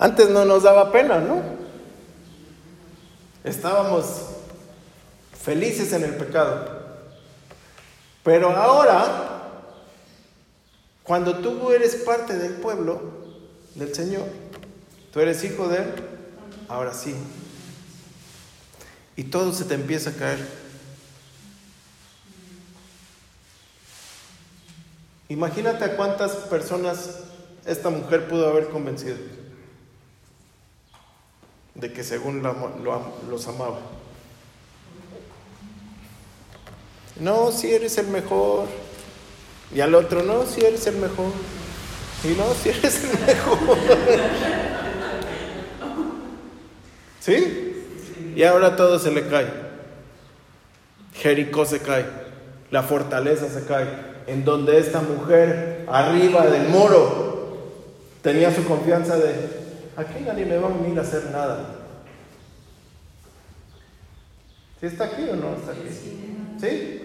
Antes no nos daba pena, ¿no? Estábamos felices en el pecado. Pero ahora, cuando tú eres parte del pueblo del Señor, tú eres hijo de Él, ahora sí. Y todo se te empieza a caer. Imagínate a cuántas personas esta mujer pudo haber convencido de que según los amaba. No, si eres el mejor. Y al otro, no, si eres el mejor. Y no, si eres el mejor. ¿Sí? Y ahora todo se le cae. Jericó se cae. La fortaleza se cae. En donde esta mujer, arriba del muro, tenía su confianza de, aquí nadie me va a venir a hacer nada. ¿Sí está aquí o no está aquí? ¿Sí?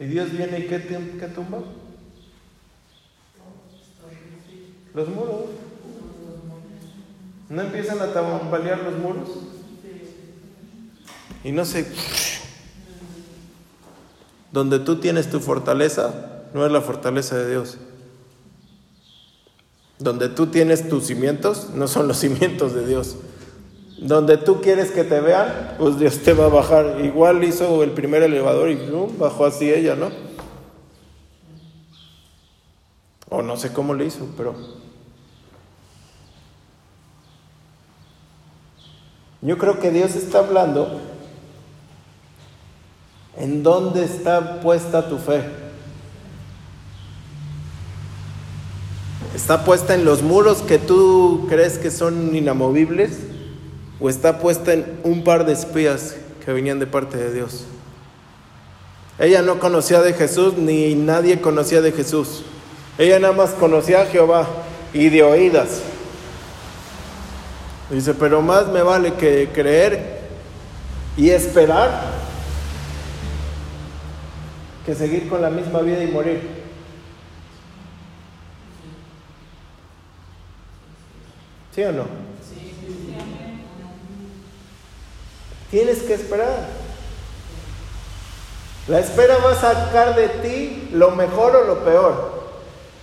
Y Dios viene y ¿qué, qué tumba? Los muros. ¿No empiezan a tambalear los muros? Y no sé. Donde tú tienes tu fortaleza, no es la fortaleza de Dios. Donde tú tienes tus cimientos, no son los cimientos de Dios. Donde tú quieres que te vean, pues Dios te va a bajar. Igual hizo el primer elevador y bajó así ella, ¿no? O no sé cómo le hizo, pero... Yo creo que Dios está hablando en dónde está puesta tu fe. ¿Está puesta en los muros que tú crees que son inamovibles? o está puesta en un par de espías que venían de parte de Dios. Ella no conocía de Jesús ni nadie conocía de Jesús. Ella nada más conocía a Jehová y de oídas. Dice, pero más me vale que creer y esperar que seguir con la misma vida y morir. ¿Sí o no? Tienes que esperar. La espera va a sacar de ti lo mejor o lo peor.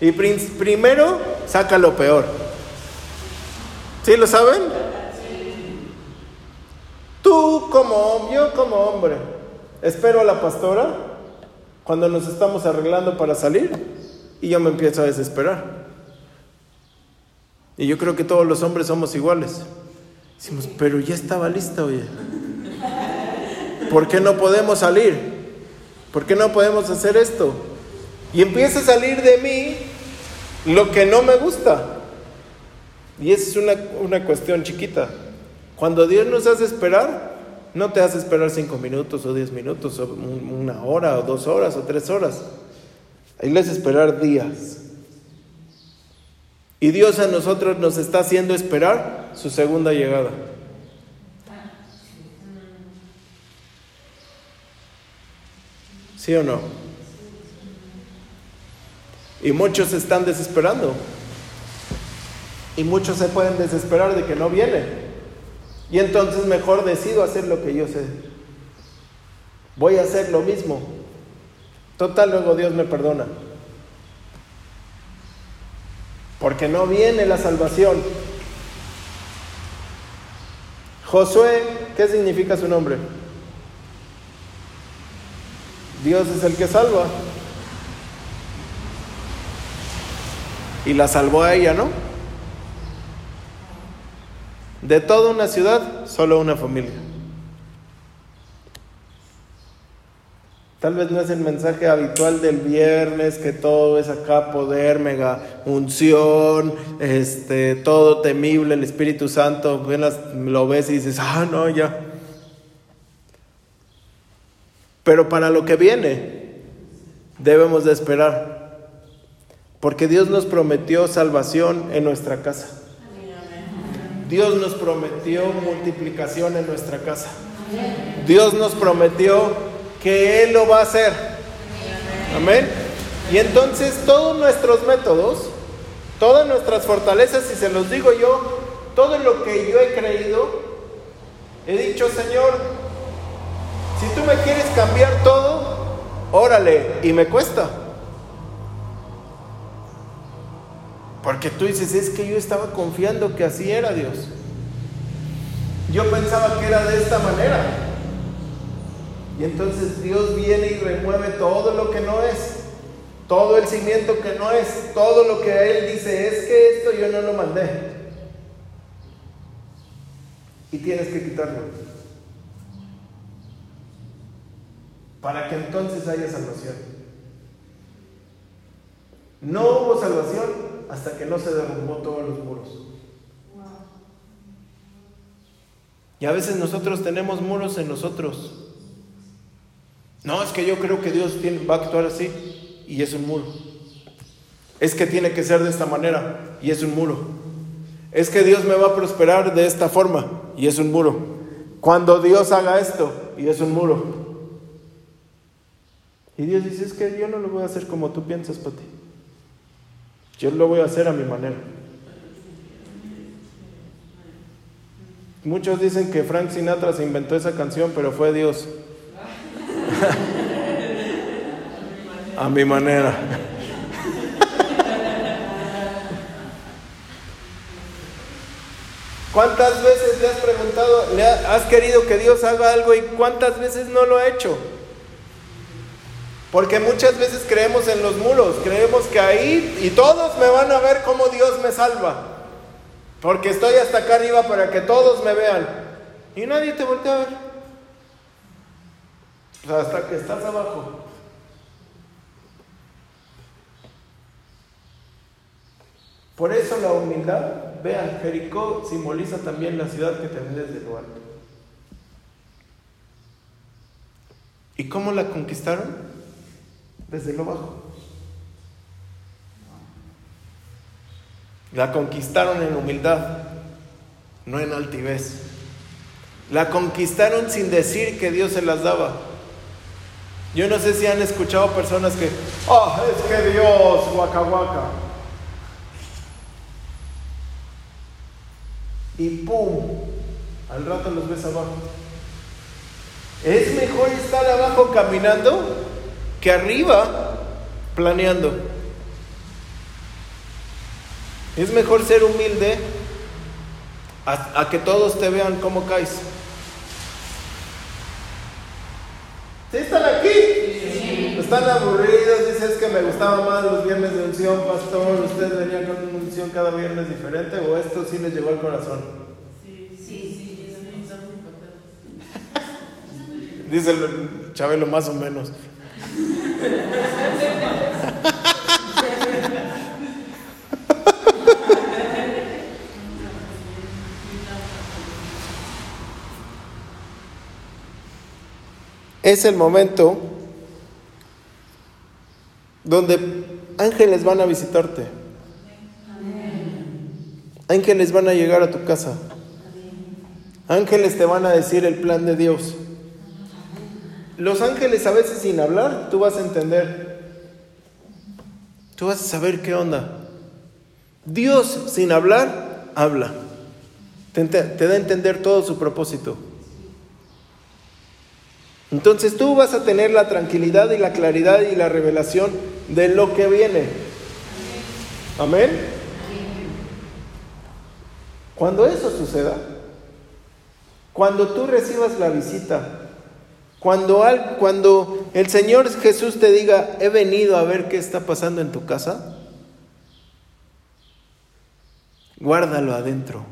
Y primero saca lo peor. ¿Sí lo saben? Tú como yo como hombre, espero a la pastora cuando nos estamos arreglando para salir y yo me empiezo a desesperar. Y yo creo que todos los hombres somos iguales. Decimos, pero ya estaba lista, oye. ¿Por qué no podemos salir? ¿Por qué no podemos hacer esto? Y empieza a salir de mí lo que no me gusta. Y es una, una cuestión chiquita. Cuando Dios nos hace esperar, no te hace esperar cinco minutos o diez minutos, o una hora o dos horas o tres horas. Le hace esperar días. Y Dios a nosotros nos está haciendo esperar su segunda llegada. ¿Sí o no? Y muchos están desesperando. Y muchos se pueden desesperar de que no viene. Y entonces mejor decido hacer lo que yo sé. Voy a hacer lo mismo. Total, luego Dios me perdona. Porque no viene la salvación. Josué, ¿qué significa su nombre? Dios es el que salva. Y la salvó a ella, ¿no? De toda una ciudad, solo una familia. Tal vez no es el mensaje habitual del viernes, que todo es acá poder, mega unción, este, todo temible, el Espíritu Santo, lo ves y dices, ah, no, ya. Pero para lo que viene debemos de esperar, porque Dios nos prometió salvación en nuestra casa. Dios nos prometió multiplicación en nuestra casa. Dios nos prometió que Él lo va a hacer. Amén. Y entonces todos nuestros métodos Todas nuestras fortalezas, si se los digo yo, todo lo que yo he creído, he dicho, Señor, si tú me quieres cambiar todo, órale, y me cuesta. Porque tú dices, es que yo estaba confiando que así era Dios. Yo pensaba que era de esta manera. Y entonces Dios viene y remueve todo lo que no es. Todo el cimiento que no es. Todo lo que Él dice es que esto yo no lo mandé. Y tienes que quitarlo. Para que entonces haya salvación. No hubo salvación hasta que no se derrumbó todos los muros. Y a veces nosotros tenemos muros en nosotros. No, es que yo creo que Dios va a actuar así y es un muro. Es que tiene que ser de esta manera y es un muro. Es que Dios me va a prosperar de esta forma y es un muro. Cuando Dios haga esto y es un muro. Y Dios dice, es que yo no lo voy a hacer como tú piensas, ti yo lo voy a hacer a mi manera. Muchos dicen que Frank Sinatra se inventó esa canción, pero fue Dios. a mi manera. ¿Cuántas veces le has preguntado, le has querido que Dios haga algo y cuántas veces no lo ha hecho? Porque muchas veces creemos en los muros, creemos que ahí y todos me van a ver cómo Dios me salva. Porque estoy hasta acá arriba para que todos me vean. Y nadie te voltea a ver. Hasta que estás abajo. Por eso la humildad, vean, Jericó simboliza también la ciudad que te ves desde lo alto. ¿Y cómo la conquistaron? desde lo bajo. La conquistaron en humildad, no en altivez. La conquistaron sin decir que Dios se las daba. Yo no sé si han escuchado personas que, oh, es que Dios, guaca guaca. Y pum, al rato los ves abajo. Es mejor estar abajo caminando que arriba planeando. Es mejor ser humilde a, que todos te vean cómo caes. ¿Sí están Están aburridos, dices que me gustaba más los viernes de unción, pastor. ¿Ustedes venían con una unción cada viernes diferente o esto sí les llegó al corazón? Sí, sí, sí, eso me hizo muy Dice el Chabelo más o menos. Es el momento donde ángeles van a visitarte. Ángeles van a llegar a tu casa. Ángeles te van a decir el plan de Dios. Los ángeles a veces sin hablar, tú vas a entender. Tú vas a saber qué onda. Dios sin hablar, habla. Te, da a entender todo su propósito. Entonces tú vas a tener la tranquilidad y la claridad y la revelación de lo que viene. Amén. Cuando eso suceda, cuando tú recibas la visita cuando, cuando el Señor Jesús te diga, he venido a ver qué está pasando en tu casa, guárdalo adentro.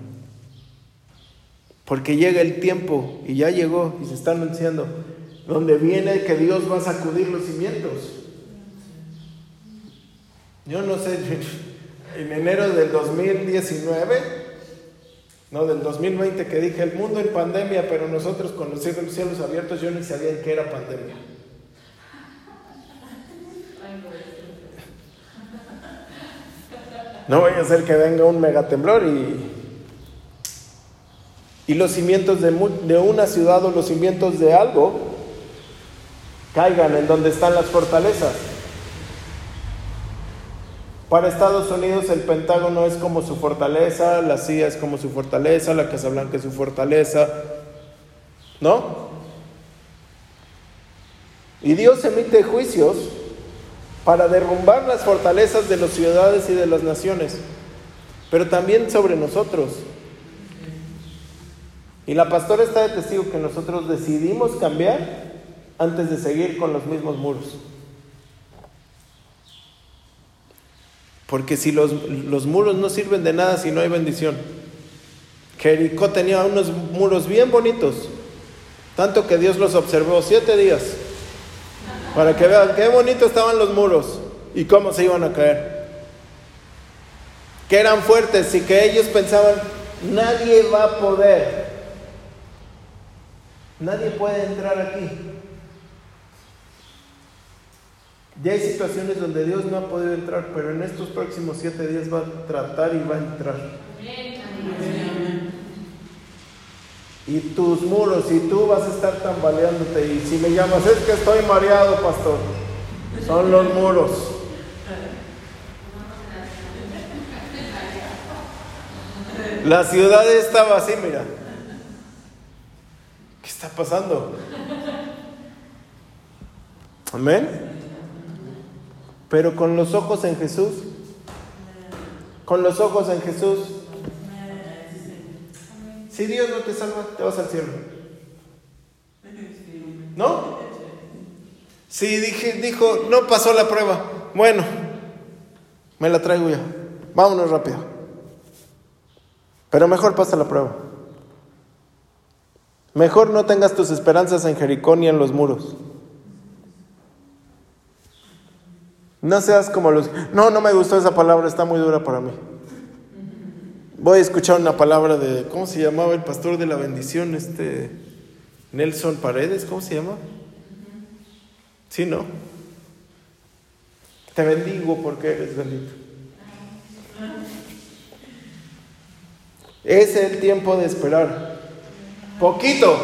Porque llega el tiempo, y ya llegó, y se está anunciando, donde viene que Dios va a sacudir los cimientos. Yo no sé, en enero del 2019 no, del 2020 que dije, el mundo en pandemia, pero nosotros con los cielos abiertos, yo ni sabía qué era pandemia. No voy a hacer que venga un megatemblor y, y los cimientos de, de una ciudad o los cimientos de algo caigan en donde están las fortalezas. Para Estados Unidos el Pentágono es como su fortaleza, la CIA es como su fortaleza, la Casa Blanca es su fortaleza, ¿no? Y Dios emite juicios para derrumbar las fortalezas de las ciudades y de las naciones, pero también sobre nosotros. Y la pastora está de testigo que nosotros decidimos cambiar antes de seguir con los mismos muros. Porque si los, los, muros no sirven de nada si no hay bendición. Jericó tenía unos muros bien bonitos, tanto que Dios los observó siete días para que vean qué bonito estaban los muros y cómo se iban a caer. Que eran fuertes y que ellos pensaban, nadie va a poder, nadie puede entrar aquí. Ya hay situaciones donde Dios no ha podido entrar, pero en estos próximos siete días va a tratar y va a entrar. Y tus muros, y tú vas a estar tambaleándote. Y si me llamas, es que estoy mareado, pastor. Son los muros. La ciudad estaba así, mira. ¿Qué está pasando? Amén. Pero con los ojos en Jesús, con los ojos en Jesús, si Dios no te salva, te vas al cielo. ¿No? Si dije, dijo, no pasó la prueba, bueno, me la traigo ya. Vámonos rápido. Pero mejor pasa la prueba. Mejor no tengas tus esperanzas en Jericó ni en los muros. No seas como los... No, no me gustó esa palabra, está muy dura para mí. Voy a escuchar una palabra de, ¿cómo se llamaba el pastor de la bendición? Este, Nelson Paredes, ¿cómo se llama? Sí, ¿no? Te bendigo porque eres bendito. Es el tiempo de esperar. Poquito.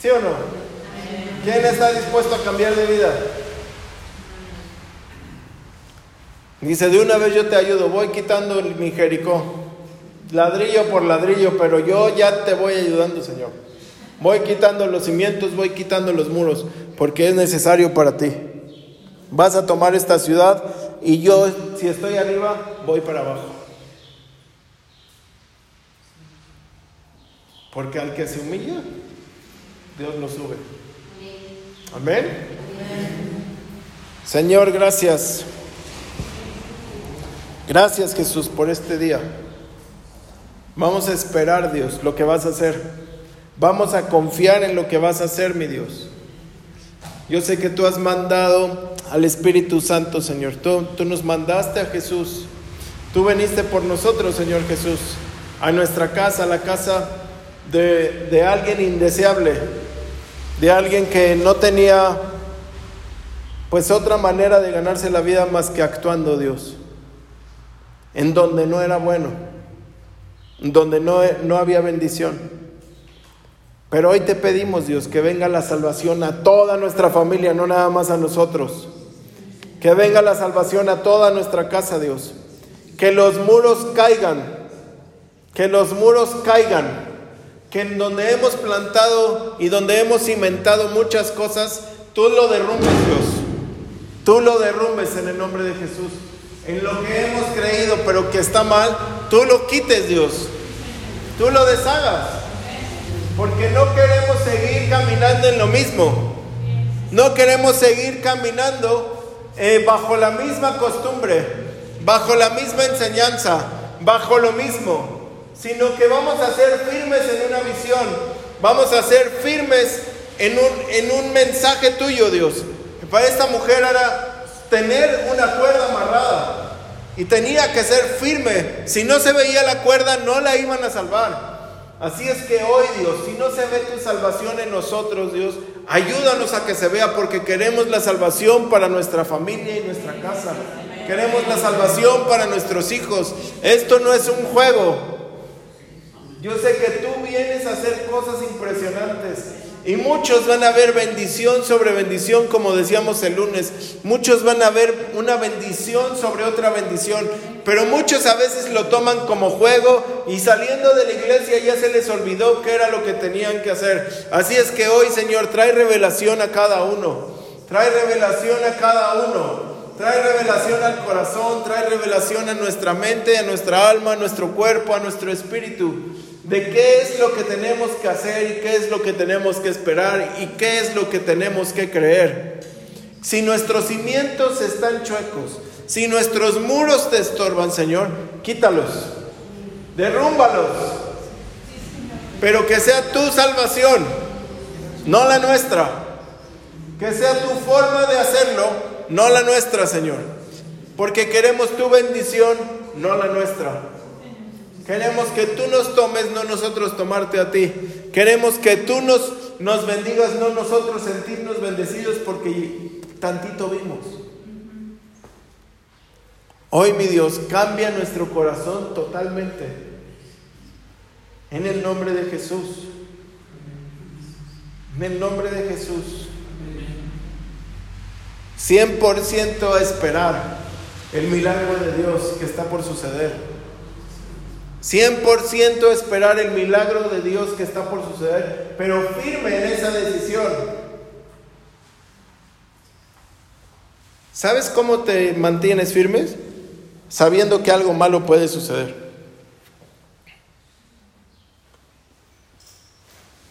¿Sí o no? ¿Quién está dispuesto a cambiar de vida? Dice, de una vez yo te ayudo, voy quitando mi Jericó, ladrillo por ladrillo, pero yo ya te voy ayudando, Señor. Voy quitando los cimientos, voy quitando los muros, porque es necesario para ti. Vas a tomar esta ciudad y yo, si estoy arriba, voy para abajo. Porque al que se humilla, Dios lo sube. Amén. Señor, gracias. Gracias Jesús por este día. Vamos a esperar, Dios, lo que vas a hacer. Vamos a confiar en lo que vas a hacer, mi Dios. Yo sé que tú has mandado al Espíritu Santo, Señor. Tú, tú nos mandaste a Jesús. Tú viniste por nosotros, Señor Jesús, a nuestra casa, a la casa de, de alguien indeseable, de alguien que no tenía pues otra manera de ganarse la vida más que actuando, Dios en donde no era bueno, en donde no, no había bendición. Pero hoy te pedimos, Dios, que venga la salvación a toda nuestra familia, no nada más a nosotros. Que venga la salvación a toda nuestra casa, Dios. Que los muros caigan, que los muros caigan, que en donde hemos plantado y donde hemos cimentado muchas cosas, tú lo derrumbes, Dios. Tú lo derrumbes en el nombre de Jesús en lo que hemos creído, pero que está mal, tú lo quites, Dios. Tú lo deshagas. Porque no queremos seguir caminando en lo mismo. No queremos seguir caminando eh, bajo la misma costumbre, bajo la misma enseñanza, bajo lo mismo, sino que vamos a ser firmes en una visión, vamos a ser firmes en un, en un mensaje tuyo, Dios. Para esta mujer era tener una cuerda amarrada y tenía que ser firme. Si no se veía la cuerda, no la iban a salvar. Así es que hoy, Dios, si no se ve tu salvación en nosotros, Dios, ayúdanos a que se vea porque queremos la salvación para nuestra familia y nuestra casa. Queremos la salvación para nuestros hijos. Esto no es un juego. Yo sé que tú vienes a hacer cosas impresionantes Y muchos van a ver bendición sobre bendición, como decíamos el lunes. Muchos van a ver una bendición sobre otra bendición. Pero muchos a veces lo toman como juego y saliendo de la iglesia ya se les olvidó qué era lo que tenían que hacer. Así es que hoy, Señor, trae revelación a cada uno. Trae revelación a cada uno. Trae revelación al corazón, trae revelación a nuestra mente, a nuestra alma, a nuestro cuerpo, a nuestro espíritu, de qué es lo que tenemos que hacer y qué es lo que tenemos que esperar y qué es lo que tenemos que creer. Si nuestros cimientos están chuecos, si nuestros muros te estorban, Señor, quítalos, derrúmbalos, pero que sea tu salvación, no la nuestra, que sea tu forma de hacerlo no la nuestra, Señor. Porque queremos tu bendición, no la nuestra. Queremos que tú nos tomes, no nosotros tomarte a ti. Queremos que tú nos, nos bendigas, no nosotros sentirnos bendecidos porque tantito vimos. Hoy, mi Dios, cambia nuestro corazón totalmente. En el nombre de Jesús. En el nombre de Jesús. 100% a esperar el milagro de Dios que está por suceder. 100% esperar el milagro de Dios que está por suceder, pero firme en esa decisión. ¿Sabes cómo te mantienes firmes? Sabiendo que algo malo puede suceder.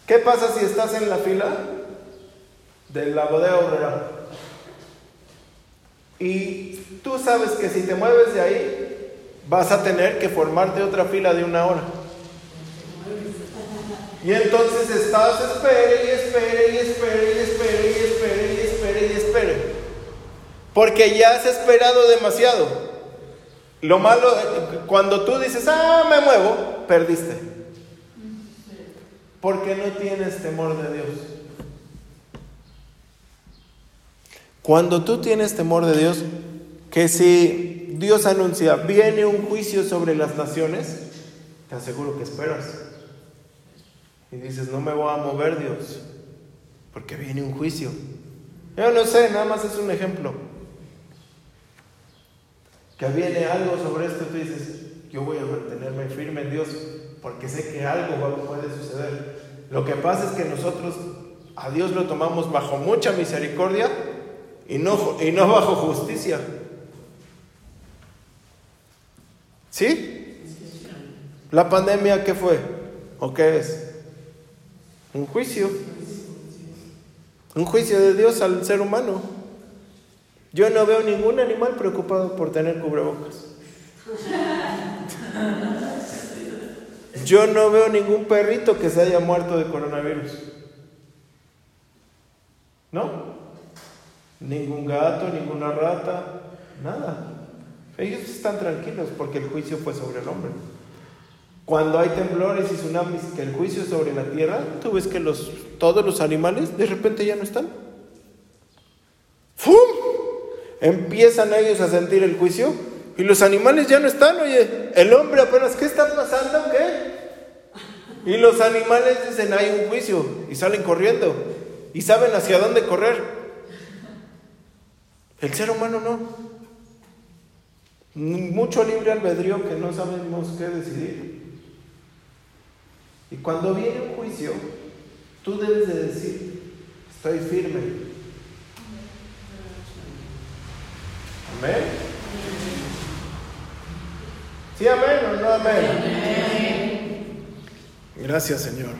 ¿Qué pasa si estás en la fila de la bodega? Y tú sabes que si te mueves de ahí, vas a tener que formarte otra fila de una hora. Y entonces estás, espere y espere y espere y espere y espere y espere y espere. Porque ya has esperado demasiado. Lo malo, cuando tú dices, ah, me muevo, perdiste. Porque no tienes temor de Dios. Cuando tú tienes temor de Dios, que si Dios anuncia, viene un juicio sobre las naciones, te aseguro que esperas. Y dices, no me voy a mover Dios, porque viene un juicio. Yo no sé, nada más es un ejemplo. Que viene algo sobre esto, tú dices, yo voy a mantenerme firme en Dios, porque sé que algo puede suceder. Lo que pasa es que nosotros a Dios lo tomamos bajo mucha misericordia y no, y no bajo justicia. ¿Sí? ¿La pandemia qué fue? ¿O qué es? Un juicio. Un juicio de Dios al ser humano. Yo no veo ningún animal preocupado por tener cubrebocas. Yo no veo ningún perrito que se haya muerto de coronavirus. ¿No? Ningún gato, ninguna rata, nada. Ellos están tranquilos porque el juicio fue sobre el hombre. Cuando hay temblores y tsunamis, que el juicio es sobre la tierra, tú ves que los, todos los animales de repente ya no están. ¡Fum! Empiezan ellos a sentir el juicio y los animales ya no están. Oye, el hombre apenas, ¿qué está pasando? ¿Qué? Y los animales dicen, hay un juicio y salen corriendo y saben hacia dónde correr. El ser humano no. Mucho libre albedrío que no sabemos qué decidir. Y cuando viene un juicio, tú debes de decir, estoy firme. Amén. Sí, amén o no amén. Gracias, Señor.